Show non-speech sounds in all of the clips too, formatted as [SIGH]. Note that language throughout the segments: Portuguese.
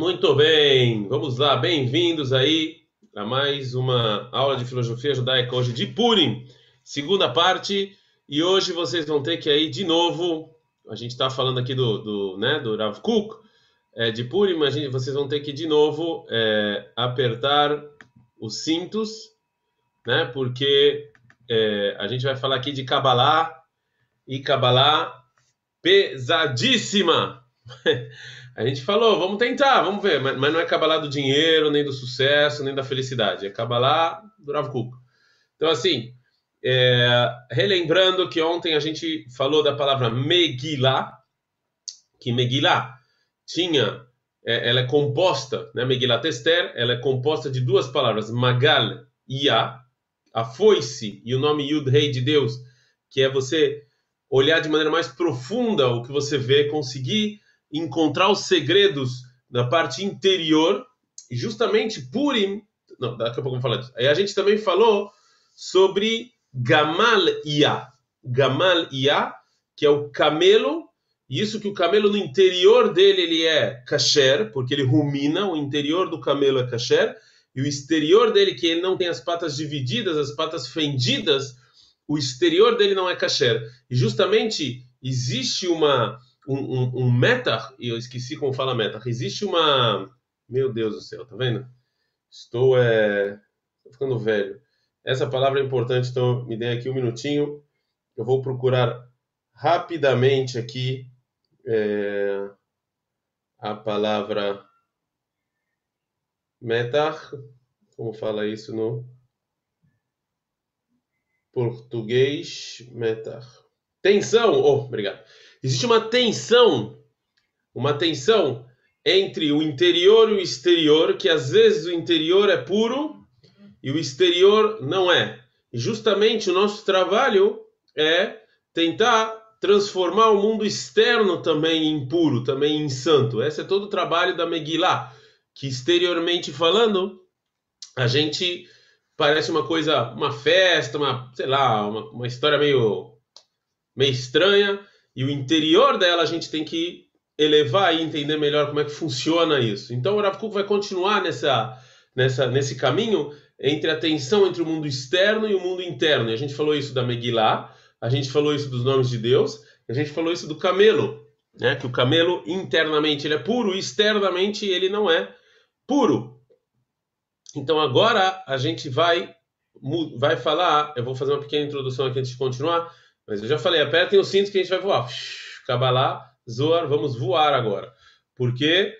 Muito bem, vamos lá, bem-vindos aí a mais uma aula de filosofia judaica hoje de Purim, segunda parte, e hoje vocês vão ter que aí de novo, a gente está falando aqui do, do, né, do Rav Kuk, é, de Purim, mas vocês vão ter que de novo é, apertar os cintos, né, porque é, a gente vai falar aqui de Kabbalah, e Kabbalah pesadíssima. [LAUGHS] A gente falou, vamos tentar, vamos ver, mas, mas não é Kabbalah do dinheiro, nem do sucesso, nem da felicidade, é Kabbalah do Rav Kuk. Então, assim, é, relembrando que ontem a gente falou da palavra Megillah, que Megillah tinha, é, ela é composta, né, Megillah Esther, ela é composta de duas palavras, Magal e Ya, a foice e o nome Yud Rei de Deus, que é você olhar de maneira mais profunda o que você vê, conseguir encontrar os segredos da parte interior, e justamente Purim, não, daqui a pouco vamos falar disso. Aí a gente também falou sobre Gamal Ia, Gamal Ia, que é o camelo, e isso que o camelo no interior dele ele é kasher, porque ele rumina, o interior do camelo é kasher, e o exterior dele, que ele não tem as patas divididas, as patas fendidas, o exterior dele não é kasher. E justamente existe uma um, um, um meta, e eu esqueci como fala meta, existe uma. Meu Deus do céu, tá vendo? Estou, é... Ficando velho. Essa palavra é importante, então me dê aqui um minutinho. Eu vou procurar rapidamente aqui é... a palavra metar. Como fala isso no português? Metar. Tensão! Oh, obrigado. Existe uma tensão, uma tensão entre o interior e o exterior, que às vezes o interior é puro e o exterior não é. E justamente o nosso trabalho é tentar transformar o mundo externo também em puro, também em santo. Esse é todo o trabalho da Megillah, que exteriormente falando, a gente parece uma coisa, uma festa, uma, sei lá, uma, uma história meio meio estranha, e o interior dela a gente tem que elevar e entender melhor como é que funciona isso. Então o Rav Kuk vai continuar nessa, nessa, nesse caminho entre a tensão entre o mundo externo e o mundo interno. E a gente falou isso da Megillah, a gente falou isso dos nomes de Deus, a gente falou isso do camelo, né? que o camelo internamente ele é puro, externamente ele não é puro. Então agora a gente vai vai falar, eu vou fazer uma pequena introdução aqui antes de continuar, mas eu já falei, apertem os cintos que a gente vai voar. Cabalá, Zoar, vamos voar agora. Porque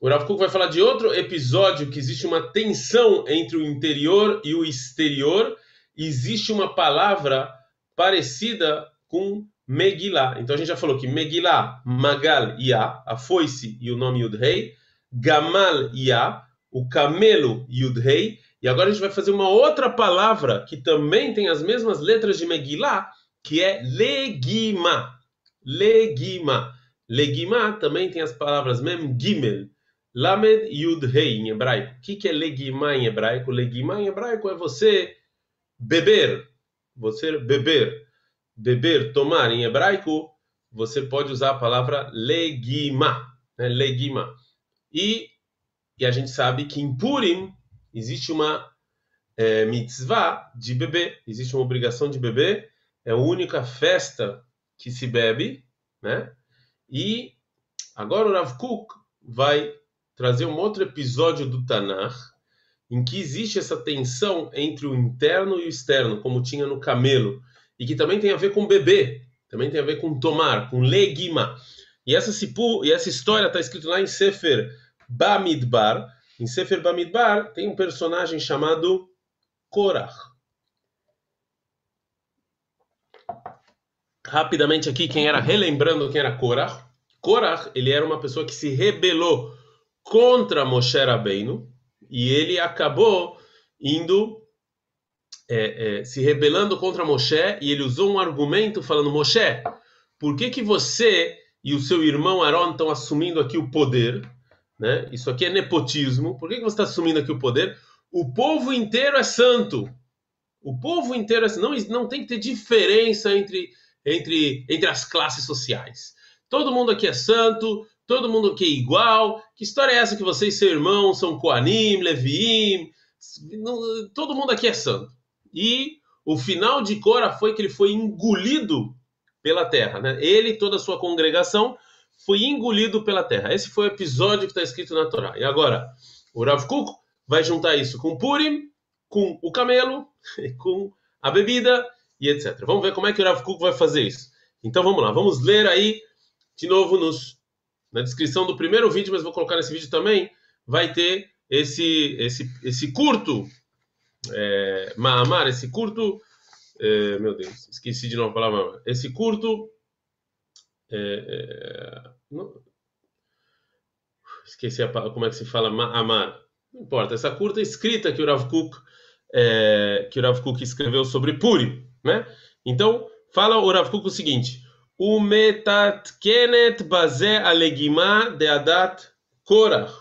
o Rav Kuk vai falar de outro episódio que existe uma tensão entre o interior e o exterior. Existe uma palavra parecida com Megillah. Então a gente já falou que Megillah, Magal, Ia, a foice e o nome Yud-Rei. Gamal, Ia, o camelo Yud-Rei. E agora a gente vai fazer uma outra palavra que também tem as mesmas letras de Megillah, que é legima. Legima. Legima também tem as palavras mem gimel. Lamed yud rei em hebraico. O que, que é legima em hebraico? Legima em hebraico é você beber. Você beber. Beber, tomar em hebraico, você pode usar a palavra legima. Né? Legima. E, e a gente sabe que em Purim existe uma é, mitzvah de beber. Existe uma obrigação de beber é a única festa que se bebe, né? E agora o Rav Kuk vai trazer um outro episódio do Tanakh em que existe essa tensão entre o interno e o externo, como tinha no camelo, e que também tem a ver com beber, também tem a ver com tomar, com legima. E essa, e essa história está escrita lá em Sefer Bamidbar. Em Sefer Bamidbar tem um personagem chamado Korach. Rapidamente aqui quem era, relembrando quem era Korah. Korah, ele era uma pessoa que se rebelou contra Moshe Rabbeinu e ele acabou indo é, é, se rebelando contra Moshe e ele usou um argumento falando Moshe, por que que você e o seu irmão Aaron estão assumindo aqui o poder? Né? Isso aqui é nepotismo. Por que, que você está assumindo aqui o poder? O povo inteiro é santo. O povo inteiro é santo. Não, não tem que ter diferença entre entre, entre as classes sociais. Todo mundo aqui é santo, todo mundo aqui é igual. Que história é essa que vocês, seu irmão, são Koanim, Leviim, todo mundo aqui é santo. E o final de Cora foi que ele foi engolido pela terra, né? Ele e toda a sua congregação foi engolido pela terra. Esse foi o episódio que está escrito na Torá. E agora, o Rav Kuk vai juntar isso com Purim, com o camelo, [LAUGHS] com a bebida e etc. Vamos ver como é que o Rav Kuk vai fazer isso. Então vamos lá, vamos ler aí de novo nos, na descrição do primeiro vídeo, mas vou colocar nesse vídeo também, vai ter esse, esse, esse curto é, Maamar, esse curto, é, meu Deus, esqueci de novo a palavra, esse curto, é, é, não, esqueci a, como é que se fala Maamar, não importa, essa curta escrita que o Rav Kuk, é, que o Rav Kuk escreveu sobre Puri, né? Então, fala o Rav Kuk o seguinte, o metatkenet baze alegima de adat korach,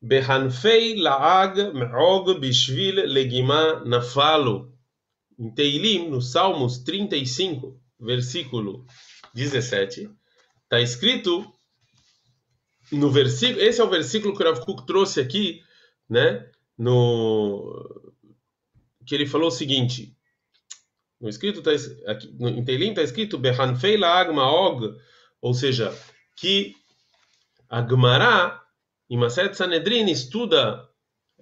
Behanfei laag me'og bishvil legima nafalo. Em Teilim, no Salmos 35, versículo 17, está escrito no versículo, esse é o versículo que o Rav Kuk trouxe aqui, né, no que ele falou o seguinte, no escrito tá, aqui, no, em Teilim está escrito Behanfei laag ma'og, ou seja, que a Gemara em Maset Sanedrin estuda,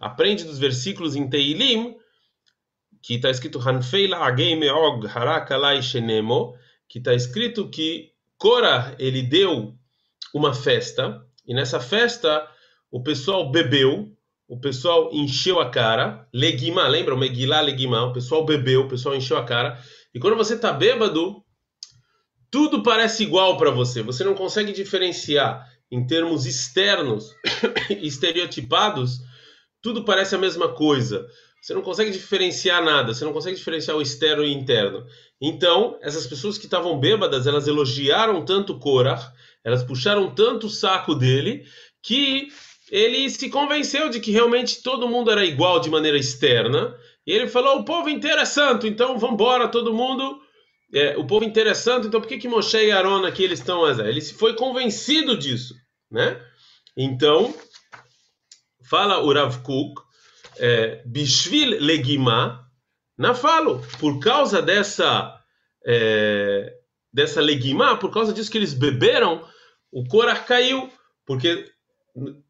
aprende dos versículos em Teilim, que está escrito Hanfei la'agei me'og harakalai shenemo, que está escrito que Korah, ele deu uma festa, e nessa festa o pessoal bebeu, o pessoal encheu a cara, legima, lembra? Megilá, legima, o pessoal bebeu, o pessoal encheu a cara, e quando você está bêbado, tudo parece igual para você, você não consegue diferenciar em termos externos, [COUGHS] estereotipados, tudo parece a mesma coisa. Você não consegue diferenciar nada, você não consegue diferenciar o externo e o interno. Então, essas pessoas que estavam bêbadas, elas elogiaram tanto Korah, elas puxaram tanto o saco dele, que ele se convenceu de que realmente todo mundo era igual de maneira externa. E ele falou: o povo inteiro é santo, então vamos embora, todo mundo é, o povo interessante, então por que, que Moshe e Aaron aqui eles estão Ele se foi convencido disso, né? Então, fala o Rav Kuk, é, Bishvil Legima, na falo, por causa dessa é, dessa Legima, por causa disso que eles beberam, o Korah caiu, porque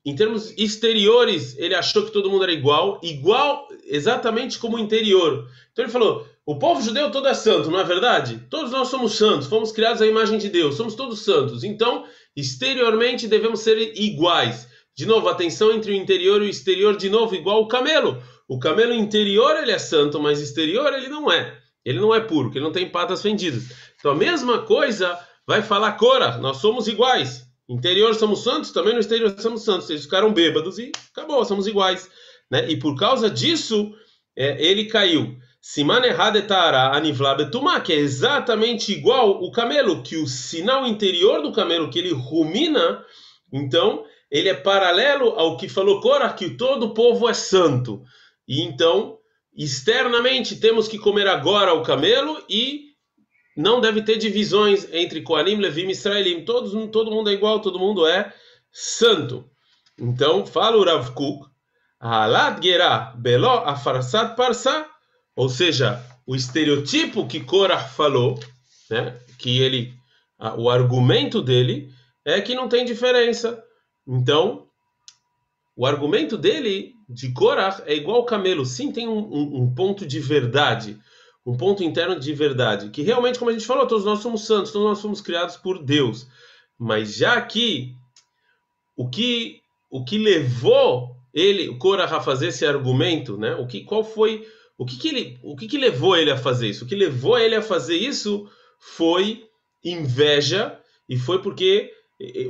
em termos exteriores ele achou que todo mundo era igual, igual exatamente como o interior. Então ele falou: o povo judeu todo é santo, não é verdade? Todos nós somos santos, fomos criados à imagem de Deus, somos todos santos. Então, exteriormente devemos ser iguais. De novo, a tensão entre o interior e o exterior, de novo, igual o camelo. O camelo interior ele é santo, mas exterior ele não é. Ele não é puro, porque ele não tem patas fendidas. Então a mesma coisa vai falar Cora, nós somos iguais. Interior somos santos, também no exterior somos santos. Eles ficaram bêbados e acabou, somos iguais. Né? E por causa disso, é, ele caiu. Siman Hadetara Anivla Betumá, que é exatamente igual o camelo, que o sinal interior do camelo que ele rumina, então ele é paralelo ao que falou Korah, que todo o povo é santo. E então, externamente, temos que comer agora o camelo e não deve ter divisões entre Koanim, Levim e Israelim. Todos, todo mundo é igual, todo mundo é santo. Então, fala o Rav Kuk, Halat Gerah Belo Afarsat Parsa, ou seja, o estereotipo que Korah falou, né, que ele, o argumento dele é que não tem diferença. Então, o argumento dele, de Korah, é igual ao camelo. Sim, tem um, um, um, ponto de verdade, um ponto interno de verdade, que realmente, como a gente falou, todos nós somos santos, todos nós somos criados por Deus. Mas já aqui, o que, o que levou ele, o Korah, a fazer esse argumento, né? O que, qual foi o que, que ele, o que, que levou ele a fazer isso? O que levou ele a fazer isso foi inveja e foi porque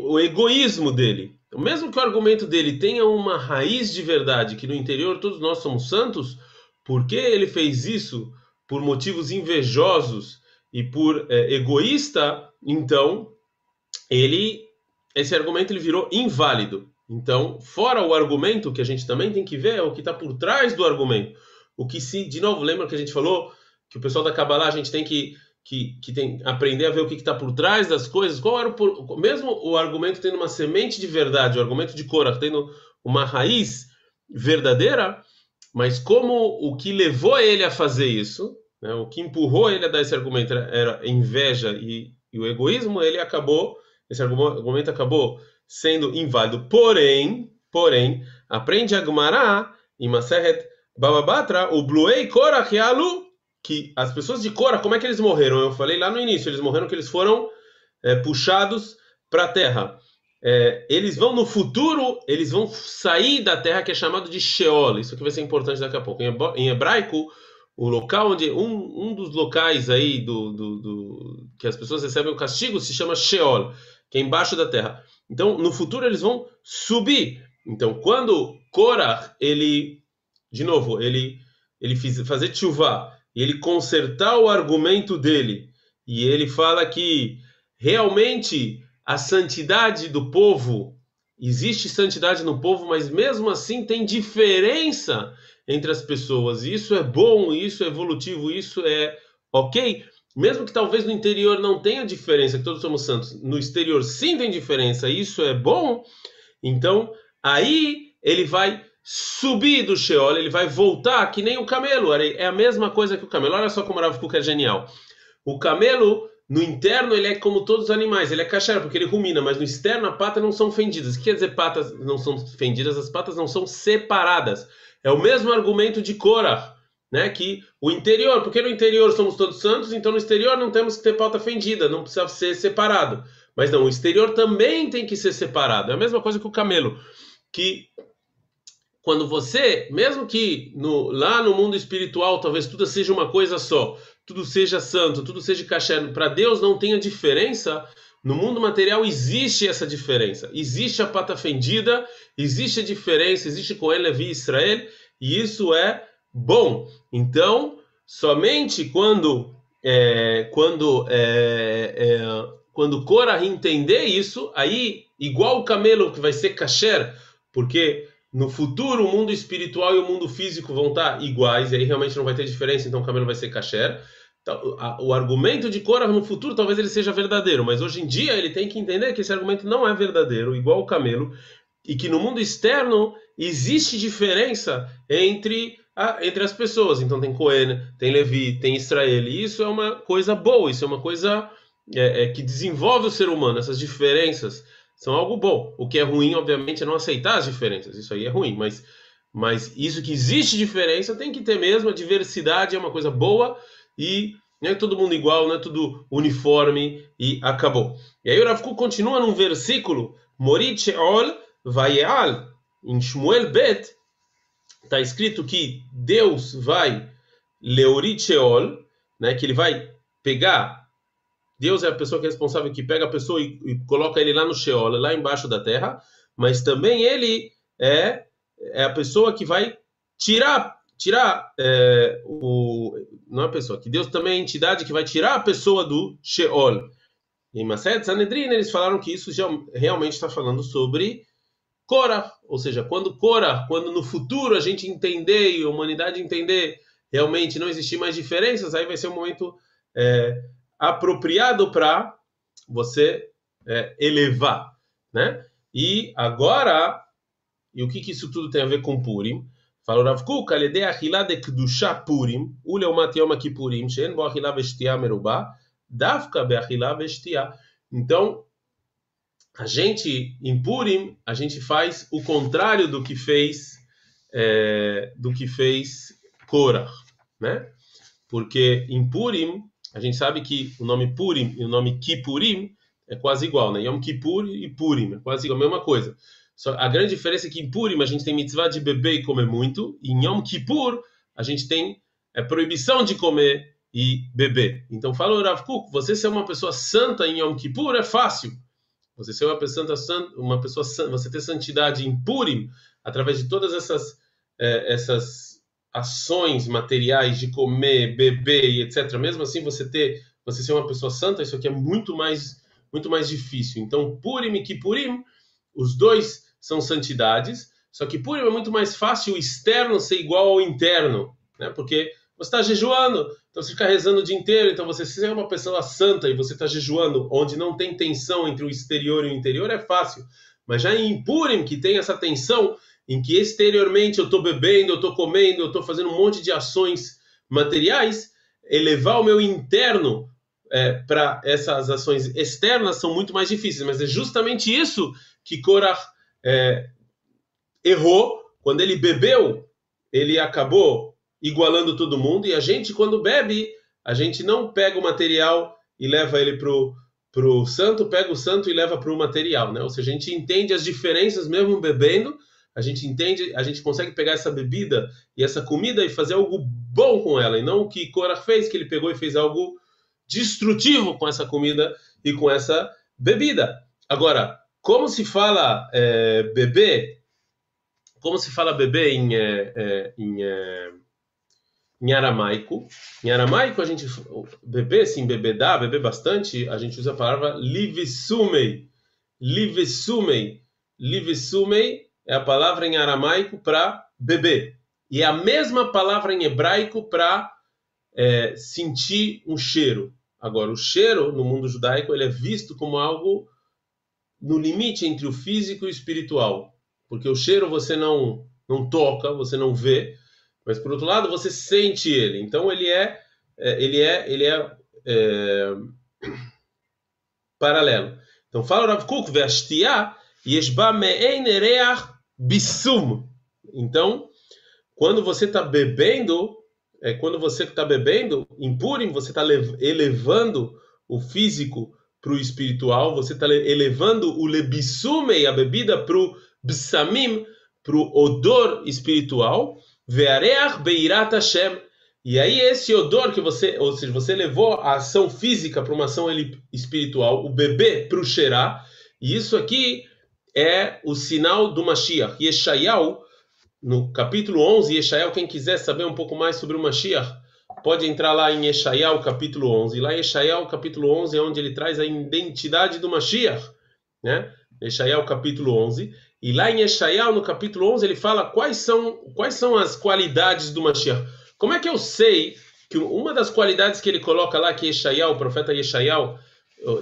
o egoísmo dele. Então, mesmo que o argumento dele tenha uma raiz de verdade, que no interior todos nós somos santos, porque ele fez isso por motivos invejosos e por é, egoísta, então ele esse argumento ele virou inválido. Então, fora o argumento que a gente também tem que ver é o que está por trás do argumento o que se, de novo, lembra que a gente falou que o pessoal da Kabbalah a gente tem que que, que tem aprender a ver o que está por trás das coisas. Qual era o mesmo o argumento tendo uma semente de verdade, o argumento de Korah tendo uma raiz verdadeira, mas como o que levou ele a fazer isso, né, o que empurrou ele a dar esse argumento era, inveja e, e, o egoísmo, ele acabou, esse argumento acabou sendo inválido. Porém, porém, aprende a Gemara em Maseret Bababatra, o Bluei Korah Yalu que as pessoas de Cora, como é que eles morreram? Eu falei lá no início, eles morreram que eles foram é, puxados para a terra. É, eles vão no futuro, eles vão sair da terra que é chamado de Sheol. Isso aqui vai ser importante daqui a pouco. Em hebraico, o local onde um, um dos locais aí do, do, do, que as pessoas recebem o castigo se chama Sheol, que é embaixo da terra. Então, no futuro eles vão subir. Então, quando Korah, ele, de novo, ele ele fiz, fazer tshuva, e ele consertar o argumento dele, e ele fala que realmente a santidade do povo, existe santidade no povo, mas mesmo assim tem diferença entre as pessoas. Isso é bom, isso é evolutivo, isso é ok. Mesmo que talvez no interior não tenha diferença, que todos somos santos, no exterior sim tem diferença, isso é bom. Então, aí ele vai subir do Sheol, ele vai voltar que nem o camelo. É a mesma coisa que o camelo. Olha só como o Rav é genial. O camelo, no interno, ele é como todos os animais. Ele é cachara, porque ele rumina, mas no externo, a pata não são fendidas. O que quer dizer patas não são fendidas? As patas não são separadas. É o mesmo argumento de Korah, né? Que o interior, porque no interior somos todos santos, então no exterior não temos que ter pata fendida, não precisa ser separado. Mas não, o exterior também tem que ser separado. É a mesma coisa que o camelo. Que quando você, mesmo que no, lá no mundo espiritual talvez tudo seja uma coisa só, tudo seja santo, tudo seja caché, para Deus não tenha diferença, no mundo material existe essa diferença. Existe a pata fendida, existe a diferença, existe com ele Levi Israel, e isso é bom. Então, somente quando é, quando é, é, quando Korah entender isso, aí igual o camelo que vai ser kasher, porque no futuro o mundo espiritual e o mundo físico vão estar iguais, e aí realmente não vai ter diferença, então o camelo vai ser kasher. Então, o argumento de Korah no futuro talvez ele seja verdadeiro, mas hoje em dia ele tem que entender que esse argumento não é verdadeiro, igual o camelo, e que no mundo externo existe diferença entre, a, entre as pessoas. Então tem Cohen, tem Levi, tem Israel, e isso é uma coisa boa, isso é uma coisa é, é, que desenvolve o ser humano, essas diferenças são algo bom. O que é ruim, obviamente, é não aceitar as diferenças. Isso aí é ruim, mas, mas isso que existe diferença tem que ter mesmo. A diversidade é uma coisa boa e não é todo mundo igual, não é tudo uniforme e acabou. E aí o Rav continua num versículo, Morit Sheol Vayeal, em Shmuel Bet, está escrito que Deus vai Leorit Sheol, né, que ele vai pegar Deus é a pessoa que é responsável, que pega a pessoa e, e coloca ele lá no Sheol, lá embaixo da terra, mas também ele é, é a pessoa que vai tirar tirar é, o não é a pessoa, que Deus também é a entidade que vai tirar a pessoa do Sheol. Em Maset Sanedrin eles falaram que isso já realmente está falando sobre Korah, ou seja, quando Korah, quando no futuro a gente entender e a humanidade entender realmente não existir mais diferenças, aí vai ser um momento é, apropriado para você é, elevar, né? E agora, e o que, que isso tudo tem a ver com Purim? Falou Rav Kuk, alede achila de kedusha Purim, uleumat yom kippurim, she'en bo achila veshtia merubá, dafka be achila veshtia. Então, a gente, em Purim, a gente faz o contrário do que fez, é, do que fez Korah, né? Porque em Purim, a gente sabe que o nome Purim e o nome Kippurim é quase igual, né? Yom Kippur e Purim, é quase a mesma coisa. Só a grande diferença é que em Purim a gente tem mitzvah de beber e comer muito, e em Yom Kippur a gente tem é, proibição de comer e beber. Então fala Rav Kuk, você ser uma pessoa santa em Yom Kippur é fácil. Você ser uma pessoa santa, uma pessoa você ter santidade em Purim através de todas essas é, essas ações materiais de comer, beber e etc. Mesmo assim, você ter, você ser uma pessoa santa, isso aqui é muito mais, muito mais difícil. Então, Purim e Kippurim, os dois são santidades, só que Purim é muito mais fácil o externo ser igual ao interno, né? Porque você está jejuando. Então você fica rezando o dia inteiro. Então você, se é uma pessoa santa e você está jejuando, onde não tem tensão entre o exterior e o interior, é fácil. Mas já em Purim, que tem essa tensão, em que exteriormente eu estou bebendo, eu estou comendo, eu estou fazendo um monte de ações materiais, elevar o meu interno é, para essas ações externas são muito mais difíceis. Mas é justamente isso que Korah é, errou quando ele bebeu. Ele acabou igualando todo mundo e a gente quando bebe a gente não pega o material e leva ele pro pro santo, pega o santo e leva para o material, né? Ou seja, a gente entende as diferenças mesmo bebendo, a gente entende, a gente consegue pegar essa bebida e essa comida e fazer algo bom com ela, e não o que Korah fez, que ele pegou e fez algo destrutivo com essa comida e com essa bebida. Agora, como se fala é, bebê? Como se fala bebê em, é, é em, é, em aramaico? Em aramaico, a gente, bebê, sim, bebedá, beber bastante, a gente usa a palavra livesumei. Livesumei. Livesumei é a palavra em aramaico para bebê. E é a mesma palavra em hebraico para é, sentir um cheiro. Agora, o cheiro no mundo judaico ele é visto como algo no limite entre o físico e o espiritual, porque o cheiro você não não toca, você não vê, mas por outro lado você sente ele. Então ele é, é ele é ele é, é paralelo. Então fala Rav Kuk yeshba reach bisum. Então quando você está bebendo é, quando você está bebendo, em Purim, você está elevando o físico para o espiritual, você está elevando o lebisumei, a bebida, para o bsamim, para o odor espiritual, veareach beirat Hashem. E aí esse odor que você, ou seja, você levou a ação física para uma ação espiritual, o bebê para o cheirar, e isso aqui é o sinal do Mashiach. Yeshayahu no capítulo 11, Yeshayahu, quem quiser saber um pouco mais sobre o Mashiach, pode entrar lá em Yeshayahu, capítulo 11. Lá em Yeshayahu, capítulo 11, é onde ele traz a identidade do Mashiach, né? Yeshayahu, capítulo 11. E lá em Yeshayahu, no capítulo 11, ele fala quais são, quais são as qualidades do Mashiach. Como é que eu sei que uma das qualidades que ele coloca lá, que Yeshayahu, o profeta Yeshayahu,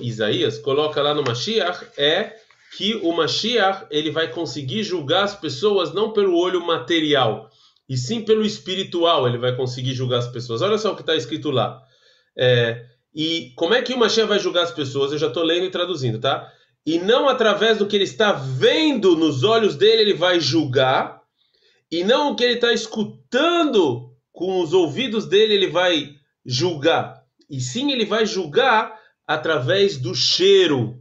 Isaías, coloca lá no Mashiach, é que o Mashiach ele vai conseguir julgar as pessoas não pelo olho material, e sim pelo espiritual ele vai conseguir julgar as pessoas. Olha só o que está escrito lá. É, e como é que o Mashiach vai julgar as pessoas? Eu já estou lendo e traduzindo, tá? E não através do que ele está vendo nos olhos dele ele vai julgar, e não o que ele está escutando com os ouvidos dele ele vai julgar. E sim ele vai julgar através do cheiro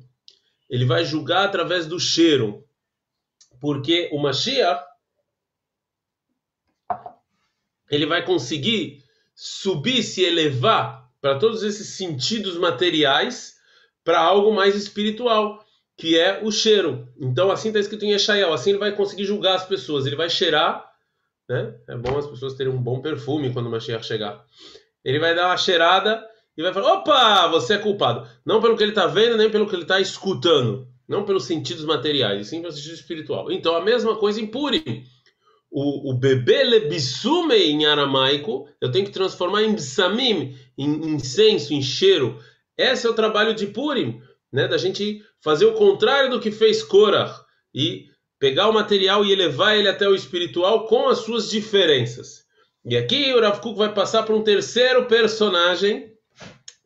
ele vai julgar através do cheiro, porque o Mashiach ele vai conseguir subir, se elevar para todos esses sentidos materiais para algo mais espiritual, que é o cheiro. Então, assim está escrito em Yeshayahu, assim ele vai conseguir julgar as pessoas, ele vai cheirar, né? É bom as pessoas terem um bom perfume quando o Mashiach chegar. Ele vai dar uma cheirada e vai falar: opa, você é culpado. Não pelo que ele está vendo, nem pelo que ele está escutando. Não pelos sentidos materiais, sim pelo sentido espiritual. Então, a mesma coisa em Purim. O, o bebê lebisume em aramaico, eu tenho que transformar em samim, em incenso, em cheiro. Esse é o trabalho de Purim, né? da gente fazer o contrário do que fez Korah e pegar o material e elevar ele até o espiritual com as suas diferenças. E aqui o Rav Kuk vai passar para um terceiro personagem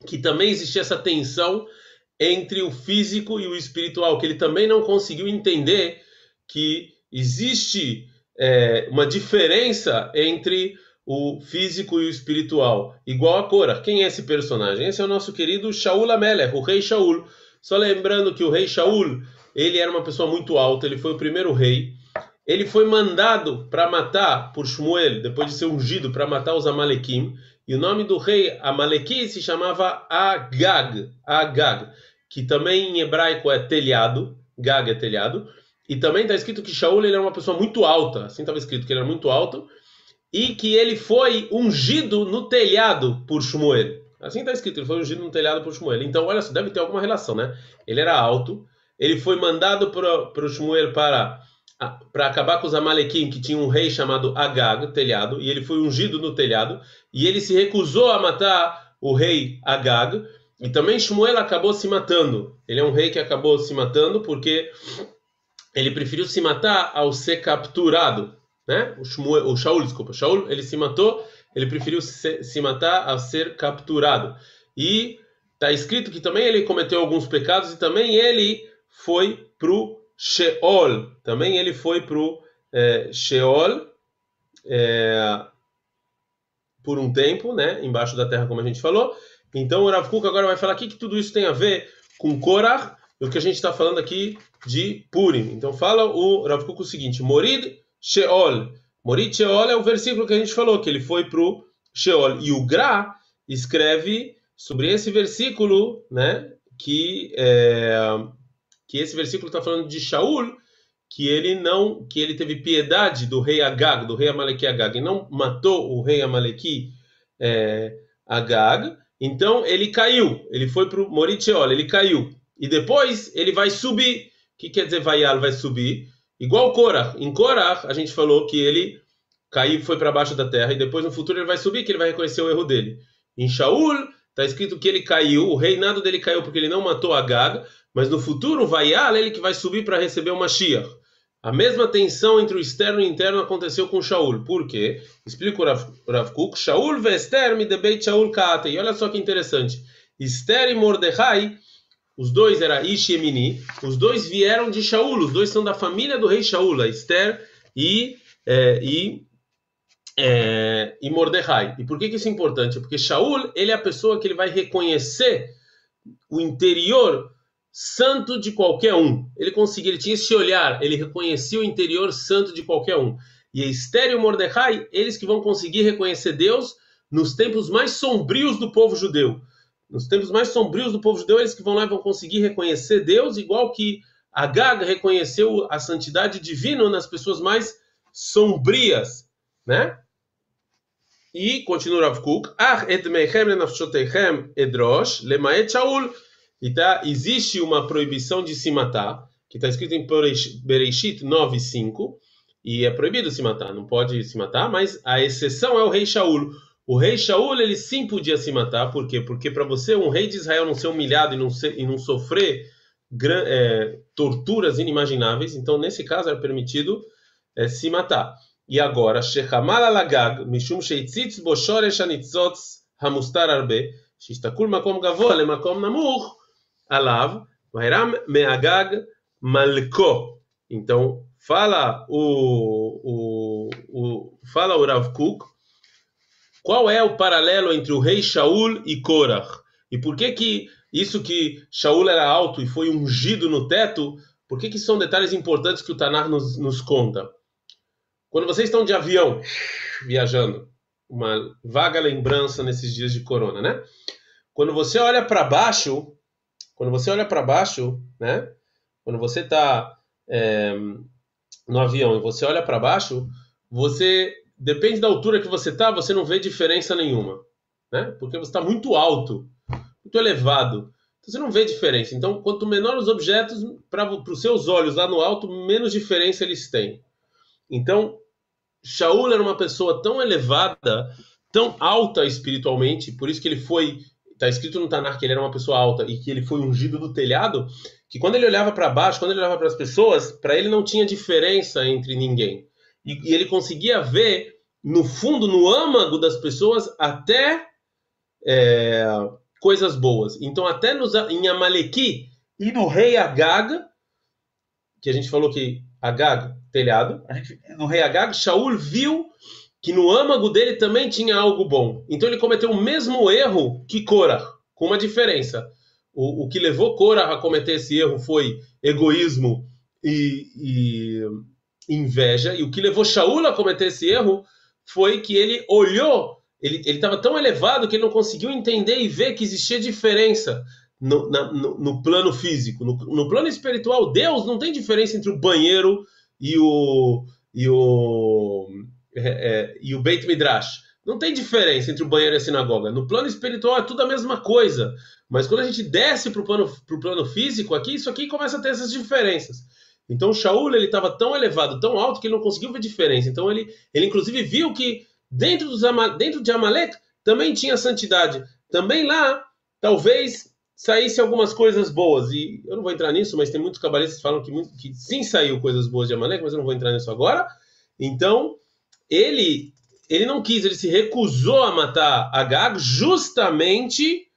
que também existia essa tensão entre o físico e o espiritual, que ele também não conseguiu entender que existe é, uma diferença entre o físico e o espiritual, igual a Cora. Quem é esse personagem? Esse é o nosso querido Shaul Amelech, o rei Shaul. Só lembrando que o rei Shaul, ele era uma pessoa muito alta, ele foi o primeiro rei. Ele foi mandado para matar por Shmuel, depois de ser ungido para matar os Amalequim. E o nome do rei Amalequi se chamava Agag, Agag, que também em hebraico é telhado, Gag é telhado. E também está escrito que Shaul ele era uma pessoa muito alta, assim estava escrito que ele era muito alto, e que ele foi ungido no telhado por Shmuel. Assim está escrito, ele foi ungido no telhado por Shmuel. Então, olha só, deve ter alguma relação, né? Ele era alto, ele foi mandado para o Shmuel para para acabar com os Amalequim, que tinha um rei chamado Agag, telhado, e ele foi ungido no telhado, e ele se recusou a matar o rei Agag, e também Shmuel acabou se matando. Ele é um rei que acabou se matando porque ele preferiu se matar ao ser capturado, né? O, Shmuel, o Shaul, desculpa, Shaul, ele se matou, ele preferiu se, se matar ao ser capturado. E está escrito que também ele cometeu alguns pecados e também ele foi pro Sheol. Também ele foi pro é, Sheol é, por um tempo, né? Embaixo da terra, como a gente falou. Então o Rav Kuk agora vai falar aqui que tudo isso tem a ver com Korah, o que a gente está falando aqui de Purim. Então fala o Rav Kuk o seguinte: Morid Sheol. Morid Sheol é o versículo que a gente falou, que ele foi para o Sheol. E o Gra escreve sobre esse versículo, né? Que, é, que esse versículo está falando de Shaul, que ele não, que ele teve piedade do rei Agag, do rei Amalequi Agag, e não matou o rei Amalequi é, Agag, então ele caiu, ele foi para o ele caiu. E depois ele vai subir. O que quer dizer vaial? Vai subir. Igual Korah. Em Korah, a gente falou que ele caiu, foi para baixo da terra, e depois no futuro ele vai subir, que ele vai reconhecer o erro dele. Em Shaul, está escrito que ele caiu, o reinado dele caiu porque ele não matou Agag, mas no futuro, vaial, ele que vai subir para receber uma Mashiach. A mesma tensão entre o externo e o interno aconteceu com Shaul. Por quê? Explica o Rav, Rav Kuk. Shaul ve Esther me debeit Shaul kaate. E olha só que interessante. Esther e Mordecai, os dois era Ish e Emini, os dois vieram de Shaul, os dois são da família do rei Shaul, a Esther e, é, e, é, e Mordecai. E por que, que isso é importante? Porque Shaul, ele é a pessoa que ele vai reconhecer o interior santo de qualquer um. Ele conseguia, ele tinha esse olhar, ele reconhecia o interior santo de qualquer um. E Esther e Mordecai, eles que vão conseguir reconhecer Deus nos tempos mais sombrios do povo judeu. Nos tempos mais sombrios do povo judeu, eles que vão lá e vão conseguir reconhecer Deus, igual que Agag reconheceu a santidade divina nas pessoas mais sombrias, né? E continua Rav Kuk, Ach et meichem lenafshotechem edrosh lemaet Shaul e tá, existe uma proibição de se matar, que está escrito em Bereshit 9:5, e é proibido se matar, não pode se matar, mas a exceção é o rei Shaul. O rei Shaul ele sim podia se matar, por quê? Porque para você um rei de Israel não ser humilhado e não, ser, e não sofrer é, torturas inimagináveis, então nesse caso era permitido é, se matar. E agora, Shechamal alagag, mishum sheitzitz boshoresh anitzotz hamustar arbe, shishtakul makom gavoa lemakom namuch, alav, Vairam meagag malko. Então, fala o, o, o, fala o Rav Kuk, qual é o paralelo entre o rei Shaul e Korah? E por que que isso que Shaul era alto e foi ungido no teto, por que que são detalhes importantes que o Tanar nos, nos conta? Quando vocês estão de avião, viajando, uma vaga lembrança nesses dias de corona, né? Quando você olha para baixo, quando você olha para baixo, né? Quando você está é, no avião e você olha para baixo, você depende da altura que você está, você não vê diferença nenhuma, né? Porque você está muito alto, muito elevado. Então você não vê diferença. Então, quanto menor os objetos para os seus olhos lá no alto, menos diferença eles têm. Então, Shaul era uma pessoa tão elevada, tão alta espiritualmente, por isso que ele foi está escrito no Tanar que ele era uma pessoa alta e que ele foi ungido do telhado, que quando ele olhava para baixo, quando ele olhava para as pessoas, para ele não tinha diferença entre ninguém. E, e, ele conseguia ver no fundo, no âmago das pessoas, até é, coisas boas. Então, até nos, em Amalequi e no rei Agag, que a gente falou que Agag, telhado, no rei Agag, Shaul viu que no âmago dele também tinha algo bom. Então ele cometeu o mesmo erro que Korah, com uma diferença. O, o que levou Korah a cometer esse erro foi egoísmo e, e inveja, e o que levou Shaul a cometer esse erro foi que ele olhou, ele estava tão elevado que ele não conseguiu entender e ver que existia diferença no, na, no, no plano físico. No, no, plano espiritual, Deus não tem diferença entre o banheiro e o, e o é, é, e o Beit Midrash. Não tem diferença entre o banheiro e a sinagoga. No plano espiritual é tudo a mesma coisa. Mas quando a gente desce para o plano, pro plano físico, aqui, isso aqui começa a ter essas diferenças. Então Shaul ele estava tão elevado, tão alto que ele não conseguiu ver diferença. Então ele, ele inclusive viu que dentro, dos, dentro de Amalek também tinha santidade. Também lá, talvez saísse algumas coisas boas. E eu não vou entrar nisso, mas tem muitos cabalistas que falam que, muito, que sim saiu coisas boas de Amalek, mas eu não vou entrar nisso agora. Então, ele ele não quis, ele se recusou a matar Agag justamente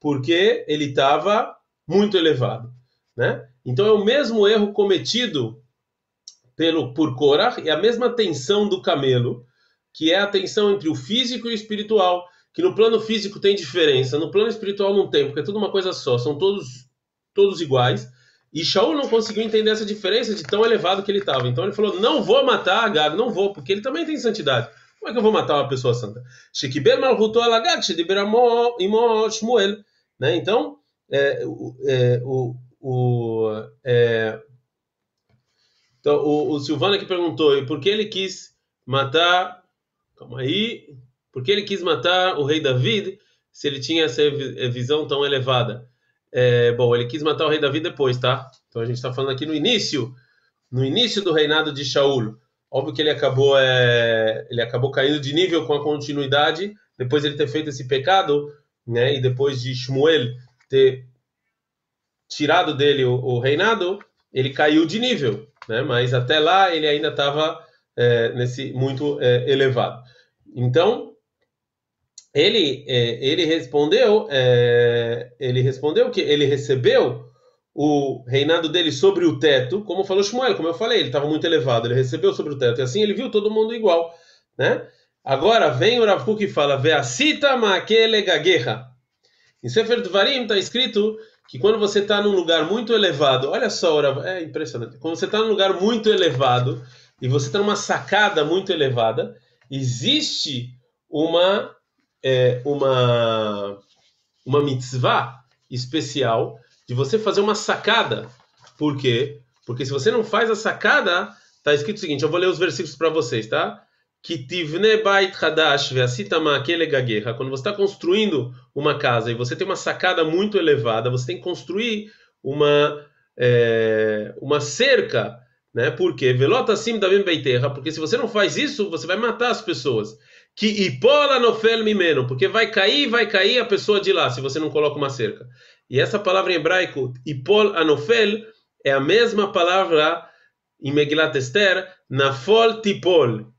porque ele estava muito elevado, né? Então é o mesmo erro cometido pelo por Korah e a mesma tensão do camelo, que é a tensão entre o físico e o espiritual, que no plano físico tem diferença, no plano espiritual não tem, porque é tudo uma coisa só, são todos todos iguais. E Shaul não conseguiu entender essa diferença de tão elevado que ele estava. Então ele falou: "Não vou matar Agag, não vou, porque ele também tem santidade". Como é que eu vou matar uma pessoa santa? Shekibel malchuto alagag, shediberamo Shmuel. Né? Então, é, é, o, o, é, então, o, o Silvano aqui perguntou, por que ele quis matar, calma aí, por que ele quis matar o rei David se ele tinha essa visão tão elevada? É, bom, ele quis matar o rei David depois, tá? Então a gente está falando aqui no início, no início do reinado de Shaul. Óbvio que ele acabou, é, ele acabou caindo de nível com a continuidade, depois de ele ter feito esse pecado, né, e depois de Shmuel ter tirado dele o, o reinado, ele caiu de nível, né, mas até lá ele ainda estava é, nesse muito é, elevado. Então, ele, é, ele respondeu, é, ele respondeu que ele recebeu o reinado dele sobre o teto, como falou Shmuel, como eu falei, ele estava muito elevado, ele recebeu sobre o teto, e assim ele viu todo mundo igual, né? Agora vem o Rav Kuk e fala, Veacita ma'akele gaguerra. Em Sefer Dvarim está escrito que quando você está num lugar muito elevado, olha só, é impressionante, quando você está num lugar muito elevado e você está numa sacada muito elevada, existe uma é, uma uma mitzvah especial de você fazer uma sacada. Por quê? Porque se você não faz a sacada, tá escrito o seguinte, eu vou ler os versículos para vocês, tá? Que tivne bait hadash. Quando você está construindo uma casa e você tem uma sacada muito elevada, você tem que construir uma é, uma cerca, né? Porque velota sim da porque se você não faz isso, você vai matar as pessoas. Que ipola no fel mimeno, porque vai cair, vai cair a pessoa de lá se você não coloca uma cerca. E essa palavra em hebraico, Ipol Anofel, é a mesma palavra em Megilat Esther, Nafol Tipol.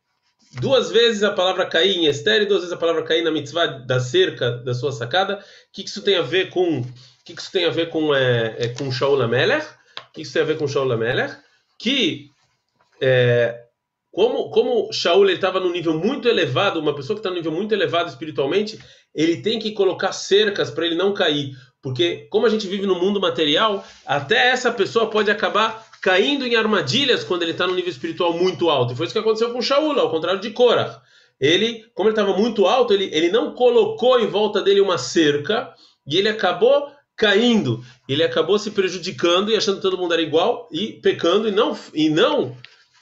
Duas vezes a palavra cair em Esther e duas vezes a palavra cair na mitzvah da cerca da sua sacada. O que isso tem a ver com o que isso tem a ver com é, é com Shaul Amelech? O que isso tem a ver com Shaul Amelech? Que é, como, como Shaul estava num nível muito elevado, uma pessoa que está num nível muito elevado espiritualmente, ele tem que colocar cercas para ele não cair. Porque, como a gente vive no mundo material, até essa pessoa pode acabar caindo em armadilhas quando ele está no nível espiritual muito alto. E foi isso que aconteceu com Shaul, ao contrário de Korah. Ele, como ele estava muito alto, ele, ele não colocou em volta dele uma cerca e ele acabou caindo. Ele acabou se prejudicando e achando que todo mundo era igual e pecando e não e não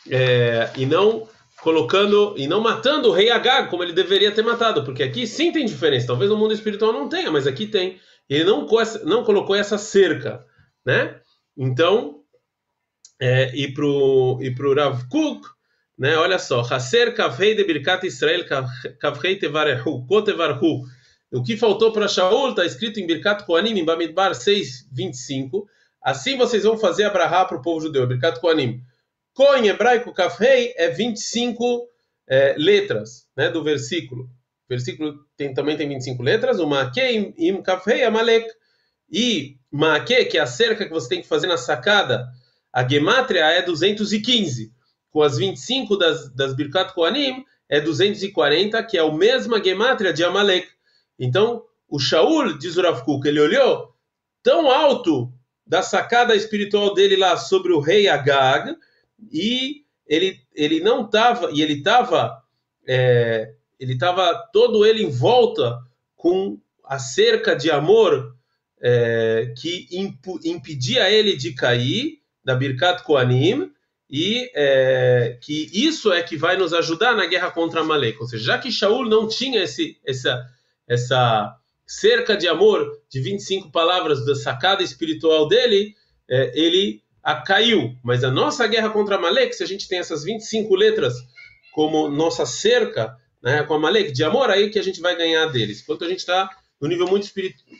é, e não colocando e não matando o rei Agag como ele deveria ter matado, porque aqui sim tem diferença. Talvez no mundo espiritual não tenha, mas aqui tem. Ele não, não colocou essa cerca, né? Então, é, e pro e pro Rav Kuk, né? Olha só, Haser kavhei de Birkat Israel kavhei tevarehu, kotevarhu. O que faltou para Shaul está escrito em Birkat Koanim, em Bamidbar 6:25. Assim vocês vão fazer Abraha para o povo judeu. Birkat Koanim. Ko em hebraico kavhei é 25 é, letras, né? Do versículo versículo tem, também tem 25 letras, o Ma'ake im Kafrei Amalek. E Ma'ake, que é a cerca que você tem que fazer na sacada, a Gematria é 215. Com as 25 das, das Birkat Koanim, é 240, que é a mesma Gematria de Amalek. Então, o Shaul, diz o Kuk, ele olhou tão alto da sacada espiritual dele lá sobre o rei Agag, e ele, ele não estava, e ele estava é, ele estava todo ele em volta com a cerca de amor é, que imp, impedia ele de cair da Birkat Koanim e é, que isso é que vai nos ajudar na guerra contra Amalek. Ou seja, já que Shaul não tinha esse, essa, essa cerca de amor de 25 palavras da sacada espiritual dele, é, ele a, caiu. Mas a nossa guerra contra Amalek, se a gente tem essas 25 letras como nossa cerca, né, com Amalek, de amor, aí que a gente vai ganhar deles. Enquanto a gente está no nível muito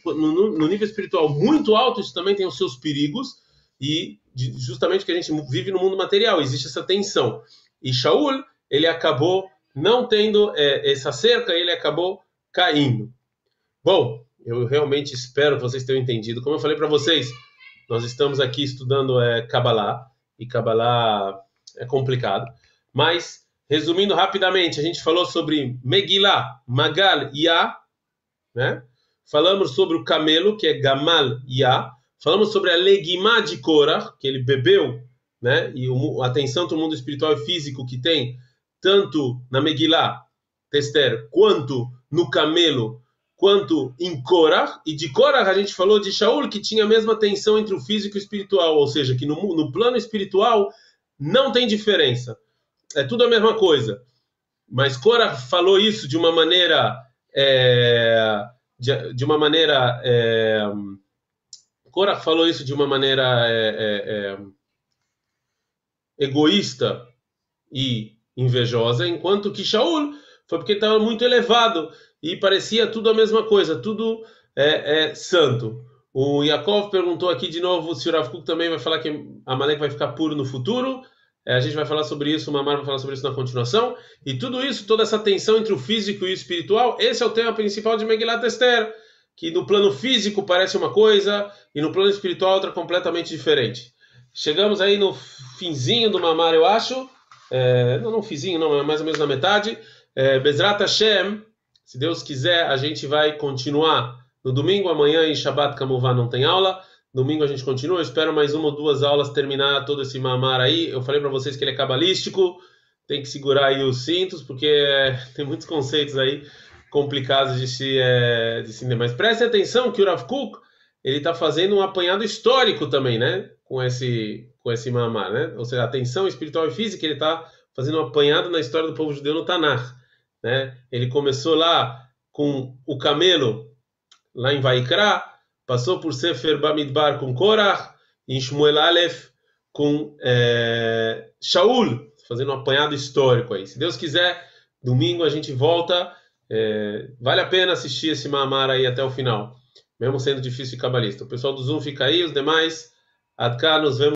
no, nível espiritual muito alto, isso também tem os seus perigos e justamente que a gente vive no mundo material, existe essa tensão. E Shaul, ele acabou não tendo é, essa cerca, ele acabou caindo. Bom, eu realmente espero que vocês tenham entendido. Como eu falei para vocês, nós estamos aqui estudando é, Kabbalah, e Kabbalah é complicado. Mas, resumindo rapidamente, a gente falou sobre Megillah, Magal, Ya, né? Falamos sobre o camelo, que é Gamal Ya. Falamos sobre a Legimá de Korah, que ele bebeu, né? E a atenção do mundo espiritual e físico que tem, tanto na Megillah, Tester, quanto no camelo, quanto em Korah. E de Korah a gente falou de Shaul, que tinha a mesma tensão entre o físico e o espiritual, ou seja, que no, no plano espiritual não tem diferença. É tudo a mesma coisa. Mas Korah falou isso de uma maneira. É, de, de uma maneira. É, Cora falou isso de uma maneira é, é, é, egoísta e invejosa, enquanto que Shaul foi porque estava muito elevado e parecia tudo a mesma coisa, tudo é, é santo. O Yaakov perguntou aqui de novo se o Rav Kuk também vai falar que Amalek vai ficar puro no futuro. É, a gente vai falar sobre isso, o Mamar vai falar sobre isso na continuação. E tudo isso, toda essa tensão entre o físico e o espiritual, esse é o tema principal de Megillat Esther, que no plano físico parece uma coisa e no plano espiritual outra completamente diferente. Chegamos aí no finzinho do Mamar, eu acho. É, não no finzinho, não, é mais ou menos na metade. É, Bezrat Hashem, se Deus quiser, a gente vai continuar no domingo, amanhã em Shabbat Kamuvan não tem aula. Domingo a gente continua. Eu espero mais uma ou duas aulas terminar todo esse mamar aí. Eu falei para vocês que ele é cabalístico. Tem que segurar aí os cintos, porque é, [LAUGHS] tem muitos conceitos aí complicados de se, é, de se entender. Mas preste atenção que o Rav Kuk, ele está fazendo um apanhado histórico também, né? Com esse, com esse mamar, né? Ou seja, atenção espiritual e física, ele está fazendo um apanhado na história do povo judeu no Tanakh, né? Ele começou lá com o camelo, lá em Vaikra, passou por Sefer Bamidbar com Korach, em Shmuel Aleph com é, Shaul, fazendo um apanhado histórico aí. Se Deus quiser, domingo a gente volta. É, vale a pena assistir esse Mamar aí até o final, mesmo sendo difícil e cabalista. O pessoal do Zoom fica aí, os demais, Adká, nos vemos.